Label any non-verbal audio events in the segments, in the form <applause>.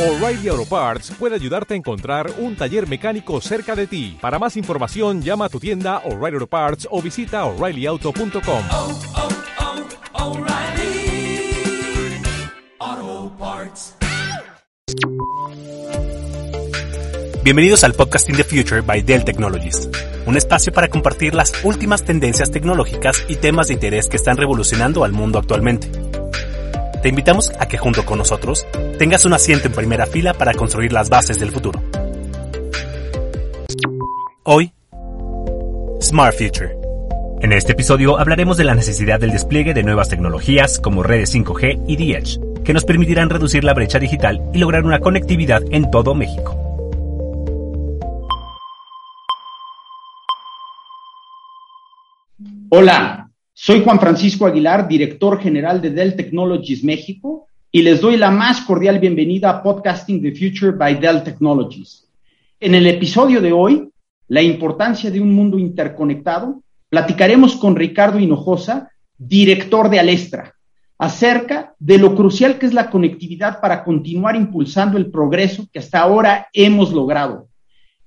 O'Reilly Auto Parts puede ayudarte a encontrar un taller mecánico cerca de ti. Para más información, llama a tu tienda O'Reilly Auto Parts o visita oreillyauto.com. oh, oh, Parts. Bienvenidos al Podcasting the Future by Dell Technologies, un espacio para compartir las últimas tendencias tecnológicas y temas de interés que están revolucionando al mundo actualmente. Te invitamos a que junto con nosotros tengas un asiento en primera fila para construir las bases del futuro. Hoy, Smart Future. En este episodio hablaremos de la necesidad del despliegue de nuevas tecnologías como redes 5G y DH, que nos permitirán reducir la brecha digital y lograr una conectividad en todo México. Hola, soy Juan Francisco Aguilar, director general de Dell Technologies México, y les doy la más cordial bienvenida a Podcasting the Future by Dell Technologies. En el episodio de hoy, la importancia de un mundo interconectado, platicaremos con Ricardo Hinojosa, director de Alestra, acerca de lo crucial que es la conectividad para continuar impulsando el progreso que hasta ahora hemos logrado.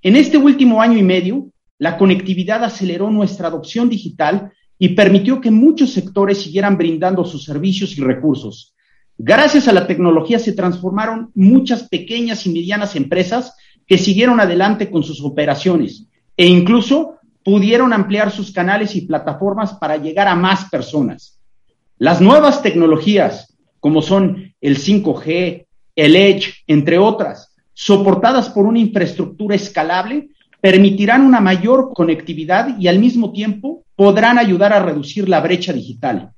En este último año y medio, la conectividad aceleró nuestra adopción digital y permitió que muchos sectores siguieran brindando sus servicios y recursos. Gracias a la tecnología se transformaron muchas pequeñas y medianas empresas que siguieron adelante con sus operaciones e incluso pudieron ampliar sus canales y plataformas para llegar a más personas. Las nuevas tecnologías, como son el 5G, el Edge, entre otras, soportadas por una infraestructura escalable, permitirán una mayor conectividad y al mismo tiempo podrán ayudar a reducir la brecha digital.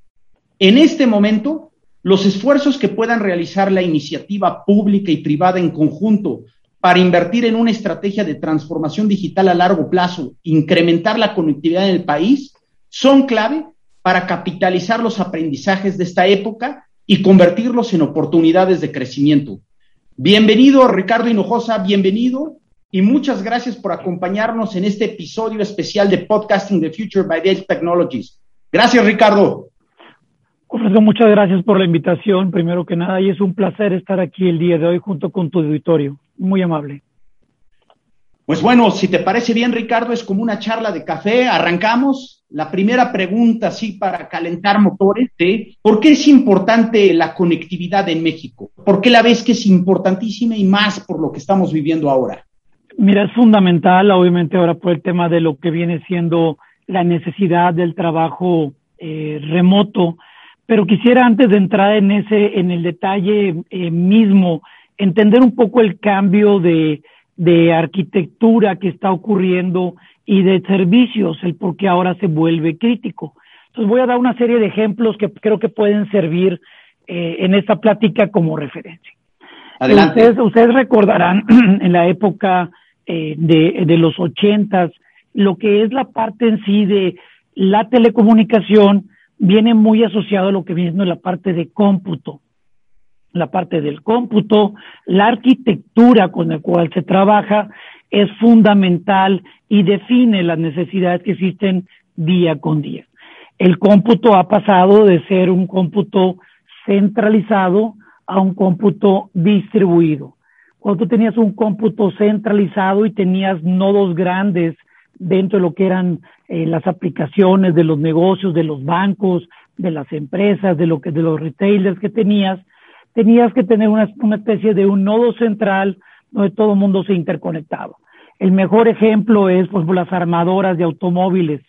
En este momento, los esfuerzos que puedan realizar la iniciativa pública y privada en conjunto para invertir en una estrategia de transformación digital a largo plazo, incrementar la conectividad en el país, son clave para capitalizar los aprendizajes de esta época y convertirlos en oportunidades de crecimiento. Bienvenido, Ricardo Hinojosa, bienvenido y muchas gracias por acompañarnos en este episodio especial de Podcasting the Future by Dell Technologies. Gracias, Ricardo. Muchas gracias por la invitación, primero que nada, y es un placer estar aquí el día de hoy junto con tu auditorio. Muy amable. Pues bueno, si te parece bien, Ricardo, es como una charla de café. Arrancamos. La primera pregunta, sí, para calentar motores, ¿sí? ¿por qué es importante la conectividad en México? ¿Por qué la ves que es importantísima y más por lo que estamos viviendo ahora? Mira, es fundamental, obviamente, ahora por el tema de lo que viene siendo la necesidad del trabajo eh, remoto, pero quisiera antes de entrar en ese, en el detalle eh, mismo, entender un poco el cambio de, de arquitectura que está ocurriendo y de servicios, el por qué ahora se vuelve crítico. Entonces voy a dar una serie de ejemplos que creo que pueden servir eh, en esta plática como referencia. Adelante. Ustedes, ustedes recordarán <clears throat> en la época eh, de, de los ochentas, lo que es la parte en sí de la telecomunicación viene muy asociado a lo que viene siendo la parte de cómputo. La parte del cómputo, la arquitectura con la cual se trabaja es fundamental y define las necesidades que existen día con día. El cómputo ha pasado de ser un cómputo centralizado a un cómputo distribuido. Cuando tú tenías un cómputo centralizado y tenías nodos grandes dentro de lo que eran eh, las aplicaciones de los negocios, de los bancos, de las empresas, de lo que de los retailers que tenías, tenías que tener una, una especie de un nodo central donde todo el mundo se interconectaba. El mejor ejemplo es, pues, las armadoras de automóviles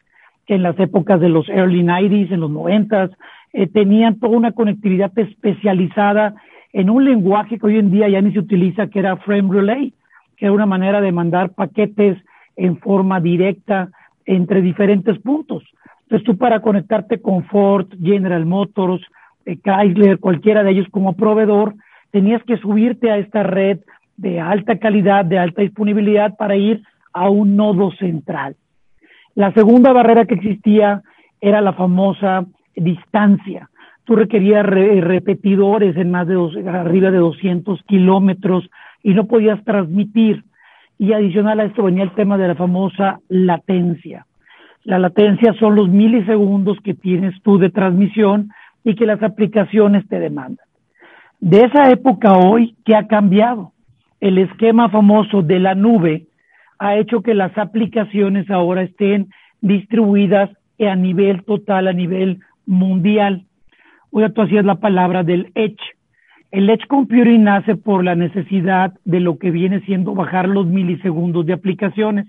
que en las épocas de los early 90s, en los 90s, eh, tenían toda una conectividad especializada en un lenguaje que hoy en día ya ni se utiliza, que era frame relay, que era una manera de mandar paquetes en forma directa entre diferentes puntos. Entonces tú para conectarte con Ford, General Motors, eh, Chrysler, cualquiera de ellos como proveedor, tenías que subirte a esta red de alta calidad, de alta disponibilidad para ir a un nodo central. La segunda barrera que existía era la famosa distancia. Tú requerías re repetidores en más de dos, arriba de 200 kilómetros y no podías transmitir. Y adicional a esto venía el tema de la famosa latencia. La latencia son los milisegundos que tienes tú de transmisión y que las aplicaciones te demandan. De esa época hoy, ¿qué ha cambiado? el esquema famoso de la nube ha hecho que las aplicaciones ahora estén distribuidas a nivel total, a nivel mundial. Hoy tú hacías la palabra del Edge. El Edge Computing nace por la necesidad de lo que viene siendo bajar los milisegundos de aplicaciones.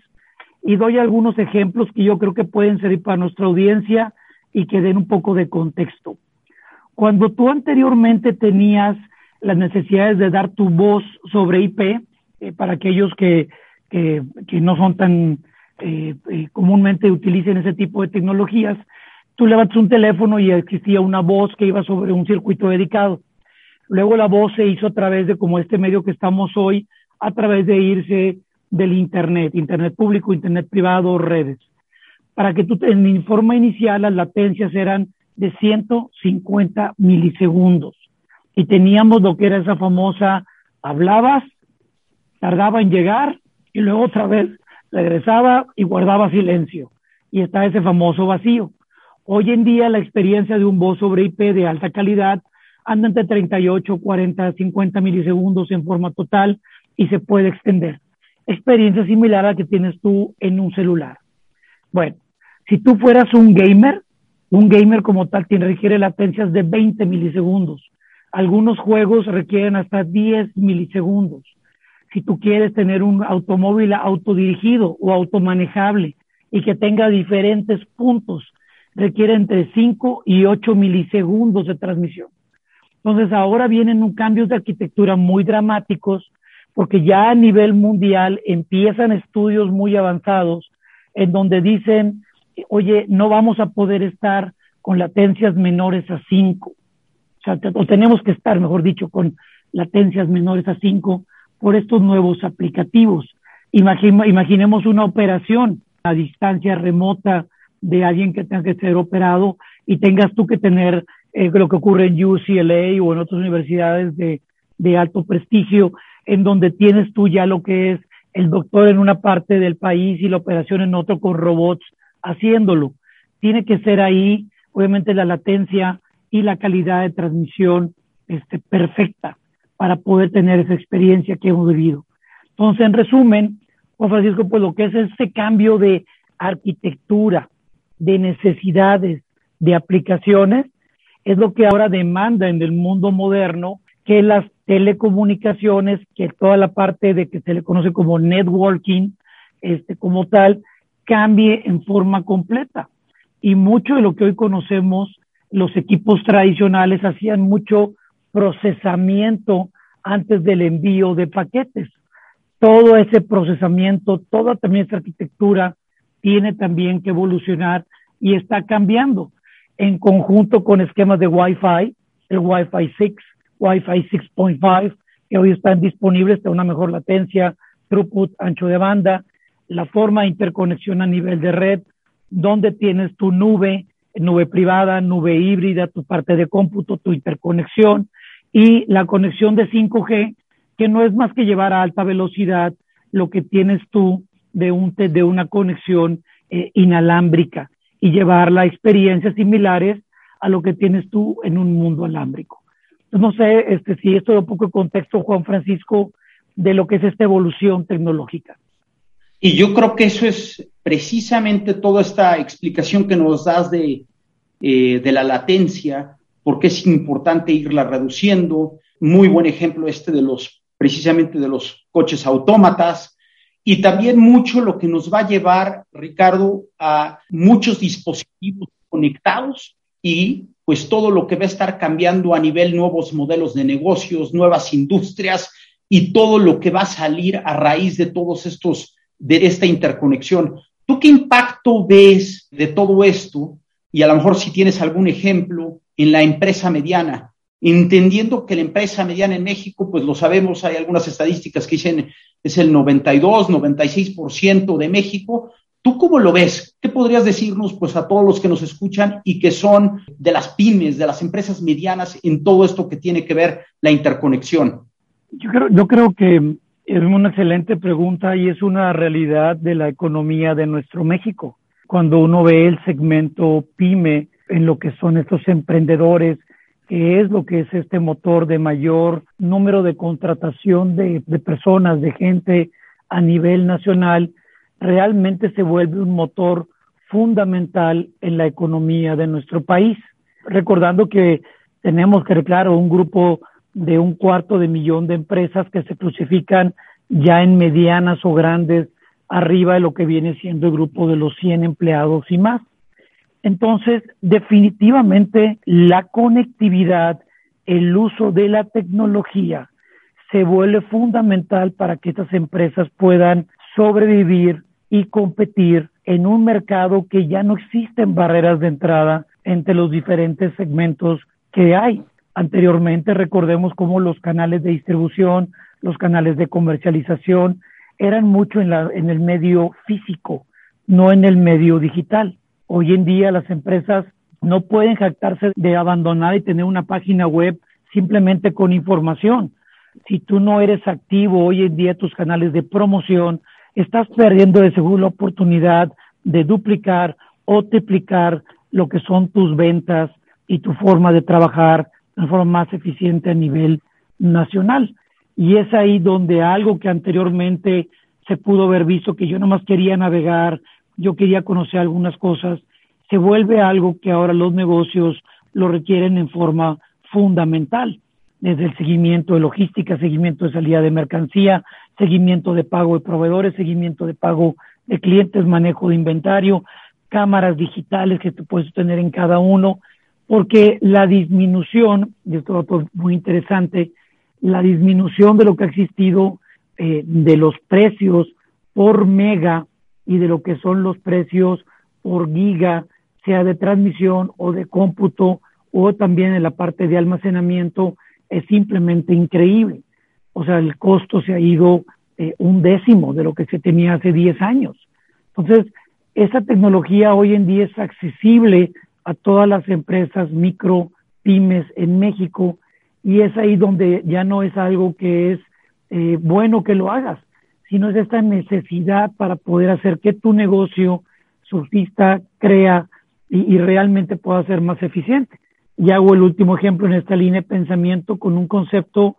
Y doy algunos ejemplos que yo creo que pueden servir para nuestra audiencia y que den un poco de contexto. Cuando tú anteriormente tenías las necesidades de dar tu voz sobre IP, eh, para aquellos que, que, no son tan eh, eh, comúnmente utilicen ese tipo de tecnologías, tú levantas un teléfono y existía una voz que iba sobre un circuito dedicado. Luego la voz se hizo a través de como este medio que estamos hoy, a través de irse del Internet, Internet público, Internet privado, redes. Para que tú, en forma inicial, las latencias eran de 150 milisegundos. Y teníamos lo que era esa famosa, hablabas, tardaba en llegar y luego otra vez regresaba y guardaba silencio. Y está ese famoso vacío. Hoy en día la experiencia de un voz sobre IP de alta calidad anda entre 38, 40, 50 milisegundos en forma total y se puede extender. Experiencia similar a la que tienes tú en un celular. Bueno, si tú fueras un gamer, un gamer como tal tiene, requiere latencias de 20 milisegundos. Algunos juegos requieren hasta 10 milisegundos. Si tú quieres tener un automóvil autodirigido o automanejable y que tenga diferentes puntos, requiere entre 5 y 8 milisegundos de transmisión. Entonces ahora vienen cambios de arquitectura muy dramáticos porque ya a nivel mundial empiezan estudios muy avanzados en donde dicen, oye, no vamos a poder estar con latencias menores a 5. O sea, o tenemos que estar, mejor dicho, con latencias menores a 5 por estos nuevos aplicativos. imaginemos una operación a distancia remota de alguien que tenga que ser operado y tengas tú que tener eh, lo que ocurre en UCLA o en otras universidades de, de alto prestigio, en donde tienes tú ya lo que es el doctor en una parte del país y la operación en otro con robots haciéndolo. Tiene que ser ahí, obviamente, la latencia y la calidad de transmisión este, perfecta para poder tener esa experiencia que hemos vivido. Entonces, en resumen, Juan Francisco, pues lo que es este cambio de arquitectura, de necesidades, de aplicaciones, es lo que ahora demanda en el mundo moderno que las telecomunicaciones, que toda la parte de que se le conoce como networking, este, como tal, cambie en forma completa. Y mucho de lo que hoy conocemos, los equipos tradicionales hacían mucho procesamiento antes del envío de paquetes. Todo ese procesamiento, toda también esta arquitectura tiene también que evolucionar y está cambiando en conjunto con esquemas de Wi-Fi, el Wi-Fi 6, Wi-Fi 6.5, que hoy están disponibles, de una mejor latencia, throughput, ancho de banda, la forma de interconexión a nivel de red, donde tienes tu nube, nube privada, nube híbrida, tu parte de cómputo, tu interconexión y la conexión de 5G, que no es más que llevar a alta velocidad lo que tienes tú de, un, de una conexión eh, inalámbrica y llevarla a experiencias similares a lo que tienes tú en un mundo alámbrico. No sé este, si esto da un poco de contexto, Juan Francisco, de lo que es esta evolución tecnológica. Y yo creo que eso es precisamente toda esta explicación que nos das de, eh, de la latencia, porque es importante irla reduciendo. Muy buen ejemplo este de los, precisamente de los coches autómatas, y también mucho lo que nos va a llevar, Ricardo, a muchos dispositivos conectados y pues todo lo que va a estar cambiando a nivel nuevos modelos de negocios, nuevas industrias y todo lo que va a salir a raíz de todos estos de esta interconexión. ¿Tú qué impacto ves de todo esto? Y a lo mejor si tienes algún ejemplo en la empresa mediana, entendiendo que la empresa mediana en México, pues lo sabemos, hay algunas estadísticas que dicen es el 92, 96% de México. ¿Tú cómo lo ves? ¿Qué podrías decirnos pues a todos los que nos escuchan y que son de las pymes, de las empresas medianas en todo esto que tiene que ver la interconexión? Yo creo, yo creo que es una excelente pregunta y es una realidad de la economía de nuestro México. Cuando uno ve el segmento pyme en lo que son estos emprendedores que es lo que es este motor de mayor número de contratación de, personas, de gente a nivel nacional, realmente se vuelve un motor fundamental en la economía de nuestro país. Recordando que tenemos que, claro, un grupo de un cuarto de millón de empresas que se clasifican ya en medianas o grandes arriba de lo que viene siendo el grupo de los 100 empleados y más. Entonces, definitivamente la conectividad, el uso de la tecnología se vuelve fundamental para que estas empresas puedan sobrevivir y competir en un mercado que ya no existen barreras de entrada entre los diferentes segmentos que hay. Anteriormente recordemos cómo los canales de distribución, los canales de comercialización eran mucho en, la, en el medio físico, no en el medio digital. Hoy en día las empresas no pueden jactarse de abandonar y tener una página web simplemente con información. Si tú no eres activo hoy en día tus canales de promoción, estás perdiendo de seguro la oportunidad de duplicar o triplicar lo que son tus ventas y tu forma de trabajar de forma más eficiente a nivel nacional. Y es ahí donde algo que anteriormente se pudo haber visto que yo nomás quería navegar, yo quería conocer algunas cosas, se vuelve algo que ahora los negocios lo requieren en forma fundamental, desde el seguimiento de logística, seguimiento de salida de mercancía, seguimiento de pago de proveedores, seguimiento de pago de clientes, manejo de inventario, cámaras digitales que tú puedes tener en cada uno, porque la disminución, y esto es muy interesante, la disminución de lo que ha existido eh, de los precios por mega y de lo que son los precios por giga, sea de transmisión o de cómputo o también en la parte de almacenamiento, es simplemente increíble. O sea, el costo se ha ido eh, un décimo de lo que se tenía hace 10 años. Entonces, esa tecnología hoy en día es accesible a todas las empresas micro, pymes en México y es ahí donde ya no es algo que es eh, bueno que lo hagas, sino es esta necesidad para poder hacer que tu negocio surtista crea y, y realmente pueda ser más eficiente. Y hago el último ejemplo en esta línea de pensamiento con un concepto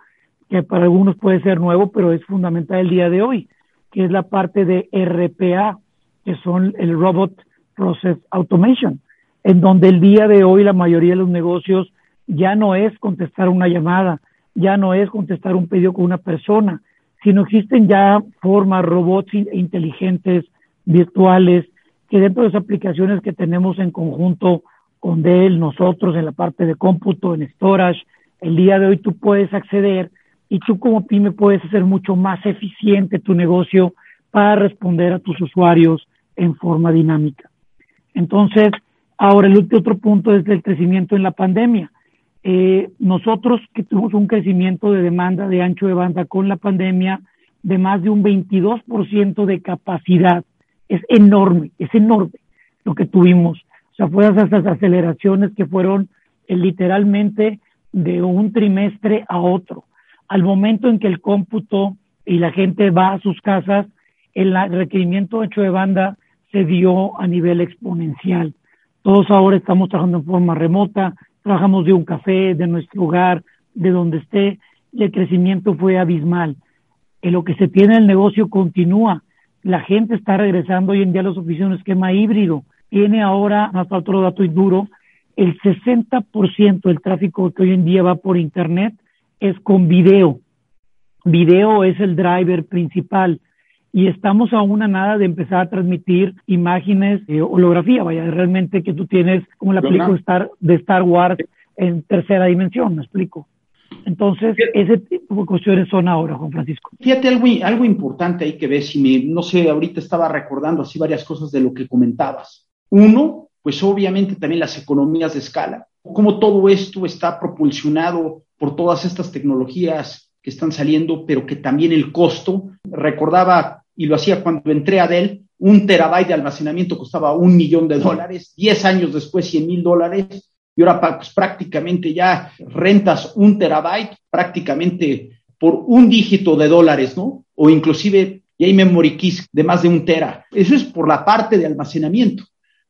que para algunos puede ser nuevo, pero es fundamental el día de hoy, que es la parte de RPA, que son el Robot Process Automation, en donde el día de hoy la mayoría de los negocios ya no es contestar una llamada, ya no es contestar un pedido con una persona, sino existen ya formas, robots inteligentes, virtuales, que dentro de las aplicaciones que tenemos en conjunto con Dell, nosotros en la parte de cómputo, en storage, el día de hoy tú puedes acceder y tú como pyme puedes hacer mucho más eficiente tu negocio para responder a tus usuarios en forma dinámica. Entonces, ahora el otro punto es el crecimiento en la pandemia. Eh, nosotros que tuvimos un crecimiento de demanda de ancho de banda con la pandemia de más de un 22% de capacidad, es enorme, es enorme lo que tuvimos. O sea, fueron esas aceleraciones que fueron eh, literalmente de un trimestre a otro. Al momento en que el cómputo y la gente va a sus casas, el requerimiento hecho de banda se dio a nivel exponencial. Todos ahora estamos trabajando en forma remota, trabajamos de un café, de nuestro hogar, de donde esté, y el crecimiento fue abismal. En lo que se tiene el negocio continúa. La gente está regresando hoy en día a las oficinas esquema híbrido. Tiene ahora, hasta otro dato y duro, el 60% del tráfico que hoy en día va por Internet es con video. Video es el driver principal y estamos a una nada de empezar a transmitir imágenes, eh, holografía, vaya, realmente que tú tienes como la película Star, de Star Wars en tercera dimensión, me explico. Entonces, ese tipo de cuestiones son ahora, Juan Francisco. Fíjate algo, algo importante ahí que ves, y me, no sé, ahorita estaba recordando así varias cosas de lo que comentabas. Uno, pues obviamente también las economías de escala, cómo todo esto está propulsionado por todas estas tecnologías que están saliendo, pero que también el costo, recordaba y lo hacía cuando entré a Dell, un terabyte de almacenamiento costaba un millón de dólares, diez años después cien mil dólares, y ahora pues, prácticamente ya rentas un terabyte prácticamente por un dígito de dólares, ¿no? O inclusive, y hay memory keys de más de un tera. Eso es por la parte de almacenamiento.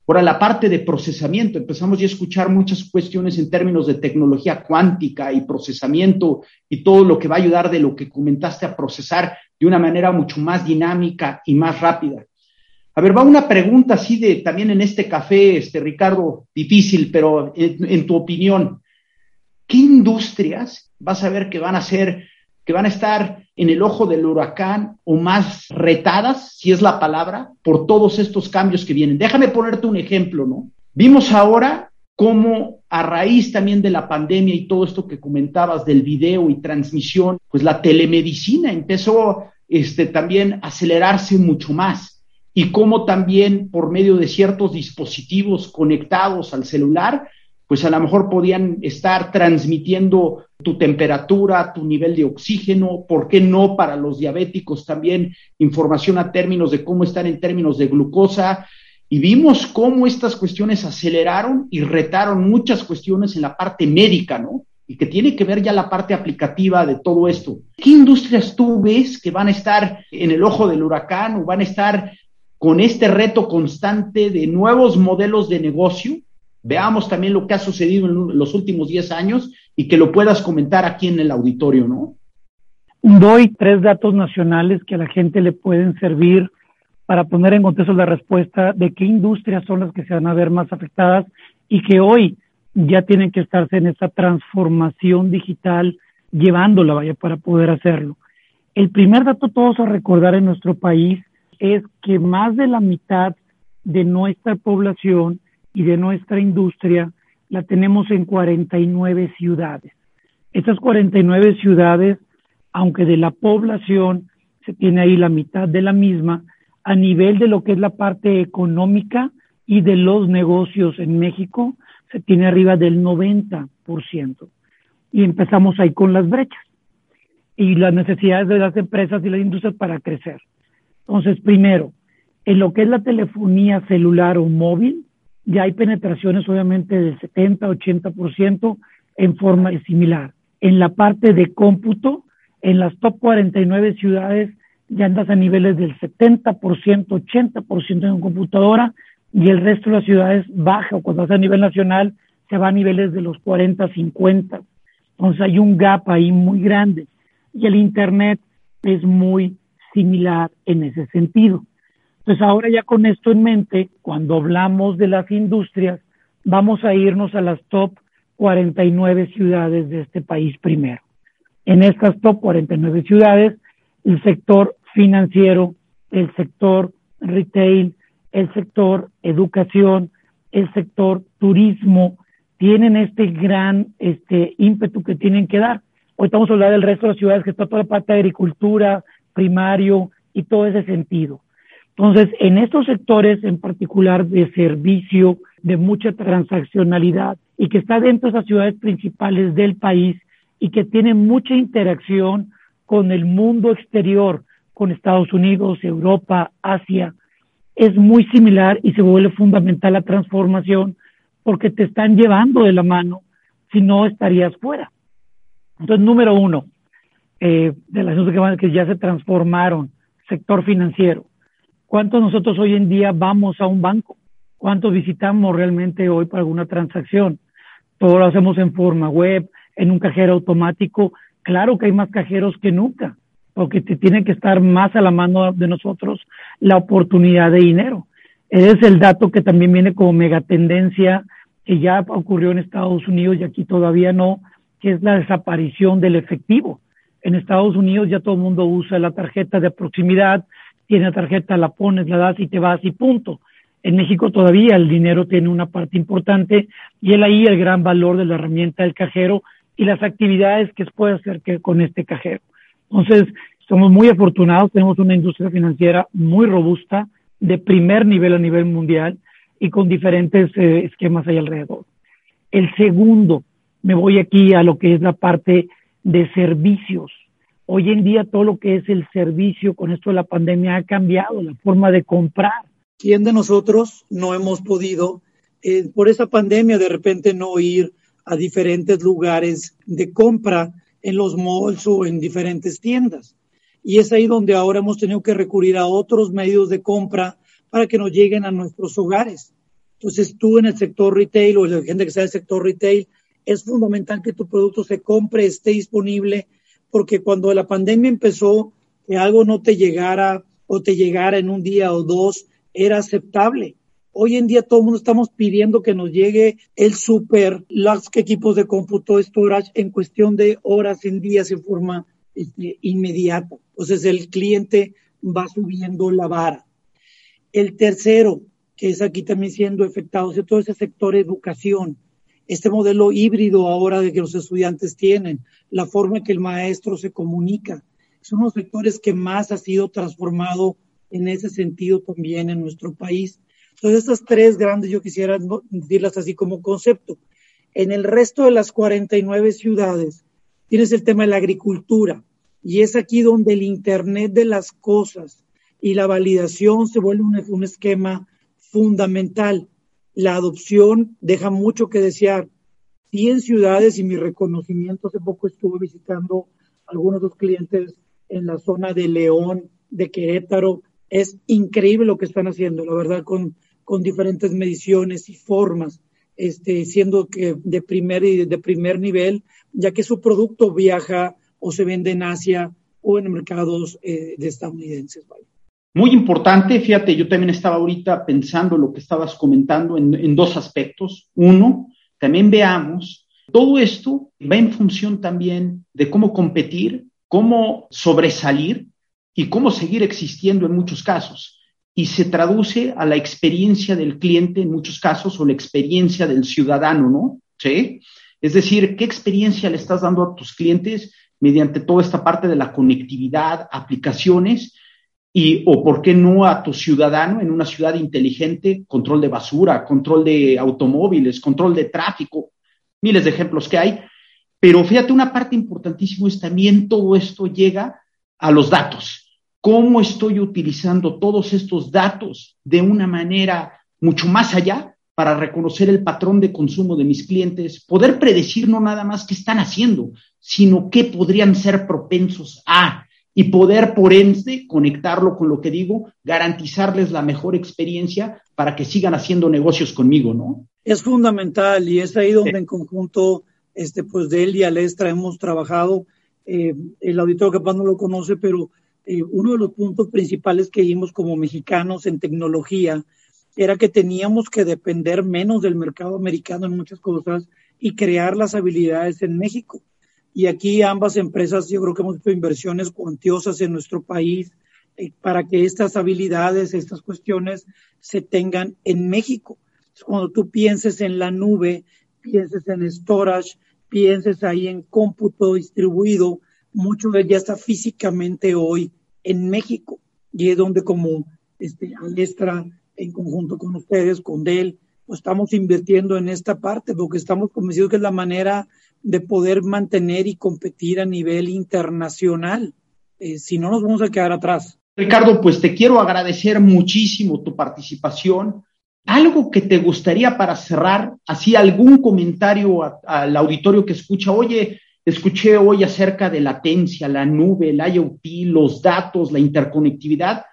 Ahora, la parte de procesamiento, empezamos ya a escuchar muchas cuestiones en términos de tecnología cuántica y procesamiento y todo lo que va a ayudar de lo que comentaste a procesar de una manera mucho más dinámica y más rápida. A ver, va una pregunta así de también en este café, este Ricardo, difícil, pero en, tu opinión, ¿qué industrias vas a ver que van a ser, que van a estar en el ojo del huracán o más retadas, si es la palabra, por todos estos cambios que vienen? Déjame ponerte un ejemplo, ¿no? Vimos ahora cómo a raíz también de la pandemia y todo esto que comentabas del video y transmisión, pues la telemedicina empezó este, también a acelerarse mucho más y cómo también por medio de ciertos dispositivos conectados al celular, pues a lo mejor podían estar transmitiendo tu temperatura, tu nivel de oxígeno, ¿por qué no para los diabéticos también información a términos de cómo están en términos de glucosa? Y vimos cómo estas cuestiones aceleraron y retaron muchas cuestiones en la parte médica, ¿no? Y que tiene que ver ya la parte aplicativa de todo esto. ¿Qué industrias tú ves que van a estar en el ojo del huracán o van a estar con este reto constante de nuevos modelos de negocio. Veamos también lo que ha sucedido en los últimos 10 años y que lo puedas comentar aquí en el auditorio, ¿no? Doy tres datos nacionales que a la gente le pueden servir para poner en contexto la respuesta de qué industrias son las que se van a ver más afectadas y que hoy ya tienen que estarse en esa transformación digital, llevándola, vaya, para poder hacerlo. El primer dato todos a recordar en nuestro país es que más de la mitad de nuestra población y de nuestra industria la tenemos en 49 ciudades. Estas 49 ciudades, aunque de la población se tiene ahí la mitad de la misma, a nivel de lo que es la parte económica y de los negocios en México, se tiene arriba del 90%. Y empezamos ahí con las brechas y las necesidades de las empresas y las industrias para crecer. Entonces, primero, en lo que es la telefonía celular o móvil, ya hay penetraciones obviamente del 70, 80% en forma similar. En la parte de cómputo, en las top 49 ciudades ya andas a niveles del 70%, 80% en computadora y el resto de las ciudades baja o cuando es a nivel nacional se va a niveles de los 40, 50. Entonces hay un gap ahí muy grande y el Internet es muy similar en ese sentido. Entonces ahora ya con esto en mente, cuando hablamos de las industrias, vamos a irnos a las top 49 ciudades de este país primero. En estas top 49 ciudades, el sector financiero, el sector retail, el sector educación, el sector turismo, tienen este gran este ímpetu que tienen que dar. Hoy estamos hablando del resto de las ciudades que está toda la parte de agricultura, primario y todo ese sentido. Entonces, en estos sectores en particular de servicio, de mucha transaccionalidad y que está dentro de esas ciudades principales del país y que tiene mucha interacción con el mundo exterior, con Estados Unidos, Europa, Asia, es muy similar y se vuelve fundamental la transformación porque te están llevando de la mano, si no estarías fuera. Entonces, número uno, eh, de las que, que ya se transformaron, sector financiero. ¿Cuántos nosotros hoy en día vamos a un banco? ¿Cuántos visitamos realmente hoy para alguna transacción? Todo lo hacemos en forma web, en un cajero automático. Claro que hay más cajeros que nunca, porque te tiene que estar más a la mano de nosotros la oportunidad de dinero. Ese es el dato que también viene como megatendencia que ya ocurrió en Estados Unidos y aquí todavía no, que es la desaparición del efectivo. En Estados Unidos ya todo el mundo usa la tarjeta de proximidad, tiene la tarjeta, la pones, la das y te vas y punto. En México todavía el dinero tiene una parte importante y es ahí el gran valor de la herramienta del cajero y las actividades que se puede hacer que con este cajero. Entonces, somos muy afortunados, tenemos una industria financiera muy robusta, de primer nivel a nivel mundial y con diferentes eh, esquemas ahí alrededor. El segundo, me voy aquí a lo que es la parte de servicios. Hoy en día todo lo que es el servicio con esto de la pandemia ha cambiado la forma de comprar. ¿Quién de nosotros no hemos podido, eh, por esa pandemia, de repente no ir a diferentes lugares de compra en los malls o en diferentes tiendas? Y es ahí donde ahora hemos tenido que recurrir a otros medios de compra para que nos lleguen a nuestros hogares. Entonces tú en el sector retail o la gente que está en el sector retail, es fundamental que tu producto se compre, esté disponible, porque cuando la pandemia empezó, que algo no te llegara o te llegara en un día o dos, era aceptable. Hoy en día todo el mundo estamos pidiendo que nos llegue el super, los equipos de cómputo, storage en cuestión de horas, en días, en forma este, inmediata. Entonces el cliente va subiendo la vara. El tercero, que es aquí también siendo afectado, es todo ese sector educación. Este modelo híbrido ahora de que los estudiantes tienen, la forma en que el maestro se comunica, son los sectores que más ha sido transformado en ese sentido también en nuestro país. Entonces, estas tres grandes yo quisiera decirlas así como concepto. En el resto de las 49 ciudades tienes el tema de la agricultura y es aquí donde el Internet de las cosas y la validación se vuelve un, un esquema fundamental. La adopción deja mucho que desear. 100 ciudades y mi reconocimiento, hace poco estuve visitando algunos de los clientes en la zona de León, de Querétaro. Es increíble lo que están haciendo, la verdad, con, con diferentes mediciones y formas, este, siendo que de primer, de primer nivel, ya que su producto viaja o se vende en Asia o en mercados eh, de estadounidenses. Muy importante, fíjate, yo también estaba ahorita pensando lo que estabas comentando en, en dos aspectos. Uno, también veamos, todo esto va en función también de cómo competir cómo sobresalir y cómo seguir existiendo en muchos casos. Y se traduce a la experiencia del cliente en muchos casos o la experiencia del ciudadano, ¿no? ¿Sí? Es decir, ¿qué experiencia le estás dando a tus clientes mediante toda esta parte de la conectividad, aplicaciones? Y o por qué no a tu ciudadano en una ciudad inteligente, control de basura, control de automóviles, control de tráfico, miles de ejemplos que hay, pero fíjate, una parte importantísima es también todo esto llega a los datos. ¿Cómo estoy utilizando todos estos datos de una manera mucho más allá para reconocer el patrón de consumo de mis clientes, poder predecir no nada más qué están haciendo, sino qué podrían ser propensos a y poder por ende conectarlo con lo que digo, garantizarles la mejor experiencia para que sigan haciendo negocios conmigo, ¿no? Es fundamental y es ahí donde en conjunto este, pues de él y Alestra hemos trabajado. Eh, el auditor capaz no lo conoce, pero eh, uno de los puntos principales que vimos como mexicanos en tecnología era que teníamos que depender menos del mercado americano en muchas cosas y crear las habilidades en México. Y aquí ambas empresas, yo creo que hemos hecho inversiones cuantiosas en nuestro país eh, para que estas habilidades, estas cuestiones se tengan en México. Cuando tú pienses en la nube, pienses en storage, pienses ahí en cómputo distribuido, mucho de él ya está físicamente hoy en México y es donde como este, Alestra en conjunto con ustedes, con Dell, pues estamos invirtiendo en esta parte porque estamos convencidos que es la manera de poder mantener y competir a nivel internacional. Eh, si no, nos vamos a quedar atrás. Ricardo, pues te quiero agradecer muchísimo tu participación. Algo que te gustaría para cerrar, así algún comentario al auditorio que escucha, oye, escuché hoy acerca de latencia, la nube, el IoT, los datos, la interconectividad,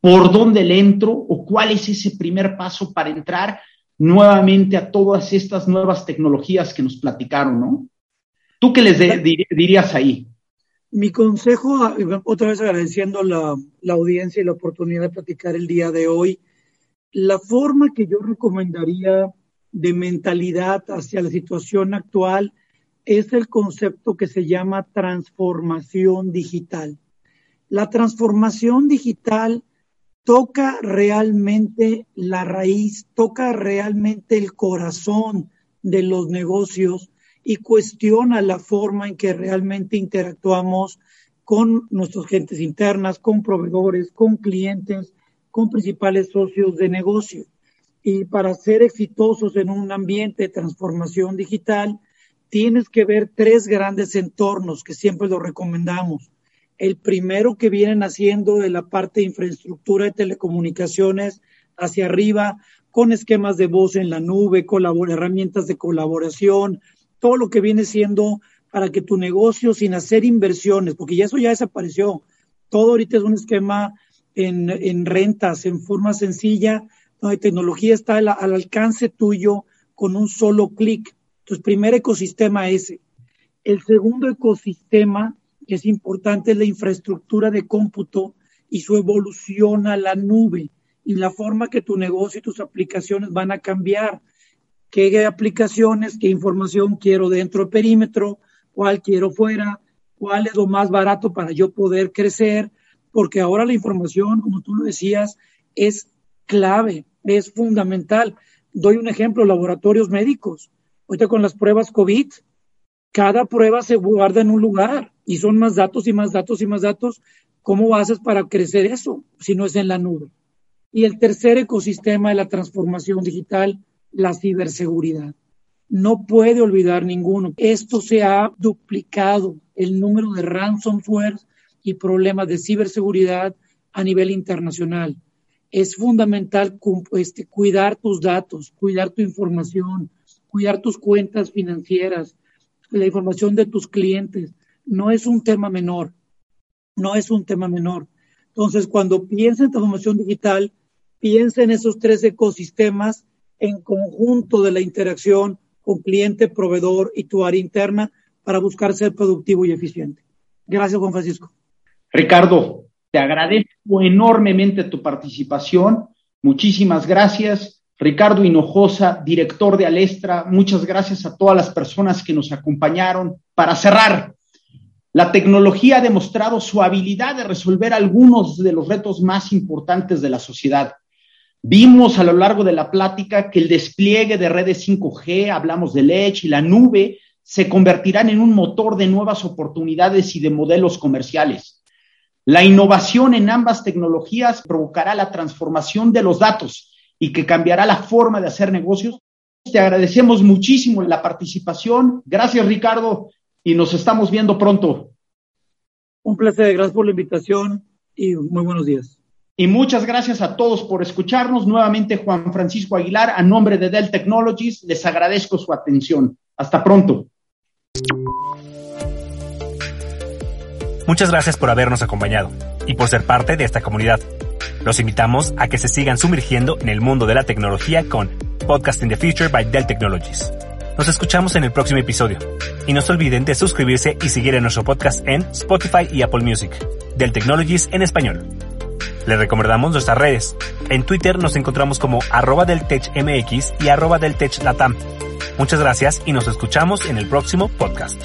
¿por dónde le entro o cuál es ese primer paso para entrar nuevamente a todas estas nuevas tecnologías que nos platicaron, ¿no? ¿Tú qué les dirías ahí? Mi consejo, otra vez agradeciendo la, la audiencia y la oportunidad de platicar el día de hoy, la forma que yo recomendaría de mentalidad hacia la situación actual es el concepto que se llama transformación digital. La transformación digital toca realmente la raíz, toca realmente el corazón de los negocios y cuestiona la forma en que realmente interactuamos con nuestras gentes internas, con proveedores, con clientes, con principales socios de negocio. Y para ser exitosos en un ambiente de transformación digital, tienes que ver tres grandes entornos que siempre lo recomendamos. El primero que vienen haciendo de la parte de infraestructura de telecomunicaciones hacia arriba, con esquemas de voz en la nube, herramientas de colaboración, todo lo que viene siendo para que tu negocio, sin hacer inversiones, porque ya eso ya desapareció, todo ahorita es un esquema en, rentas en forma sencilla donde tecnología está al, al alcance tuyo con un solo clic. Entonces, primer ecosistema ese. El segundo ecosistema que es importante es la infraestructura de cómputo y su evolución a la nube y la forma que tu negocio y tus aplicaciones van a cambiar. ¿Qué aplicaciones, qué información quiero dentro del perímetro? ¿Cuál quiero fuera? ¿Cuál es lo más barato para yo poder crecer? Porque ahora la información, como tú lo decías, es clave, es fundamental. Doy un ejemplo, laboratorios médicos. Ahorita con las pruebas COVID, cada prueba se guarda en un lugar y son más datos y más datos y más datos. ¿Cómo haces para crecer eso si no es en la nube? Y el tercer ecosistema de la transformación digital, la ciberseguridad. No puede olvidar ninguno. Esto se ha duplicado el número de ransomware y problemas de ciberseguridad a nivel internacional. Es fundamental este, cuidar tus datos, cuidar tu información, cuidar tus cuentas financieras, la información de tus clientes. No es un tema menor, no es un tema menor. Entonces, cuando piensa en transformación digital, piensa en esos tres ecosistemas en conjunto de la interacción con cliente, proveedor y tu área interna para buscar ser productivo y eficiente. Gracias, Juan Francisco. Ricardo, te agradezco enormemente tu participación. Muchísimas gracias. Ricardo Hinojosa, director de Alestra, muchas gracias a todas las personas que nos acompañaron. Para cerrar, la tecnología ha demostrado su habilidad de resolver algunos de los retos más importantes de la sociedad. Vimos a lo largo de la plática que el despliegue de redes 5G, hablamos del Edge y la nube, se convertirán en un motor de nuevas oportunidades y de modelos comerciales. La innovación en ambas tecnologías provocará la transformación de los datos y que cambiará la forma de hacer negocios. Te agradecemos muchísimo la participación. Gracias, Ricardo, y nos estamos viendo pronto. Un placer, gracias por la invitación y muy buenos días. Y muchas gracias a todos por escucharnos. Nuevamente, Juan Francisco Aguilar, a nombre de Dell Technologies, les agradezco su atención. Hasta pronto. Muchas gracias por habernos acompañado y por ser parte de esta comunidad. Los invitamos a que se sigan sumergiendo en el mundo de la tecnología con Podcast in the Future by Dell Technologies. Nos escuchamos en el próximo episodio. Y no se olviden de suscribirse y seguir en nuestro podcast en Spotify y Apple Music, Dell Technologies en español. Les recomendamos nuestras redes. En Twitter nos encontramos como arroba del y arroba del Muchas gracias y nos escuchamos en el próximo podcast.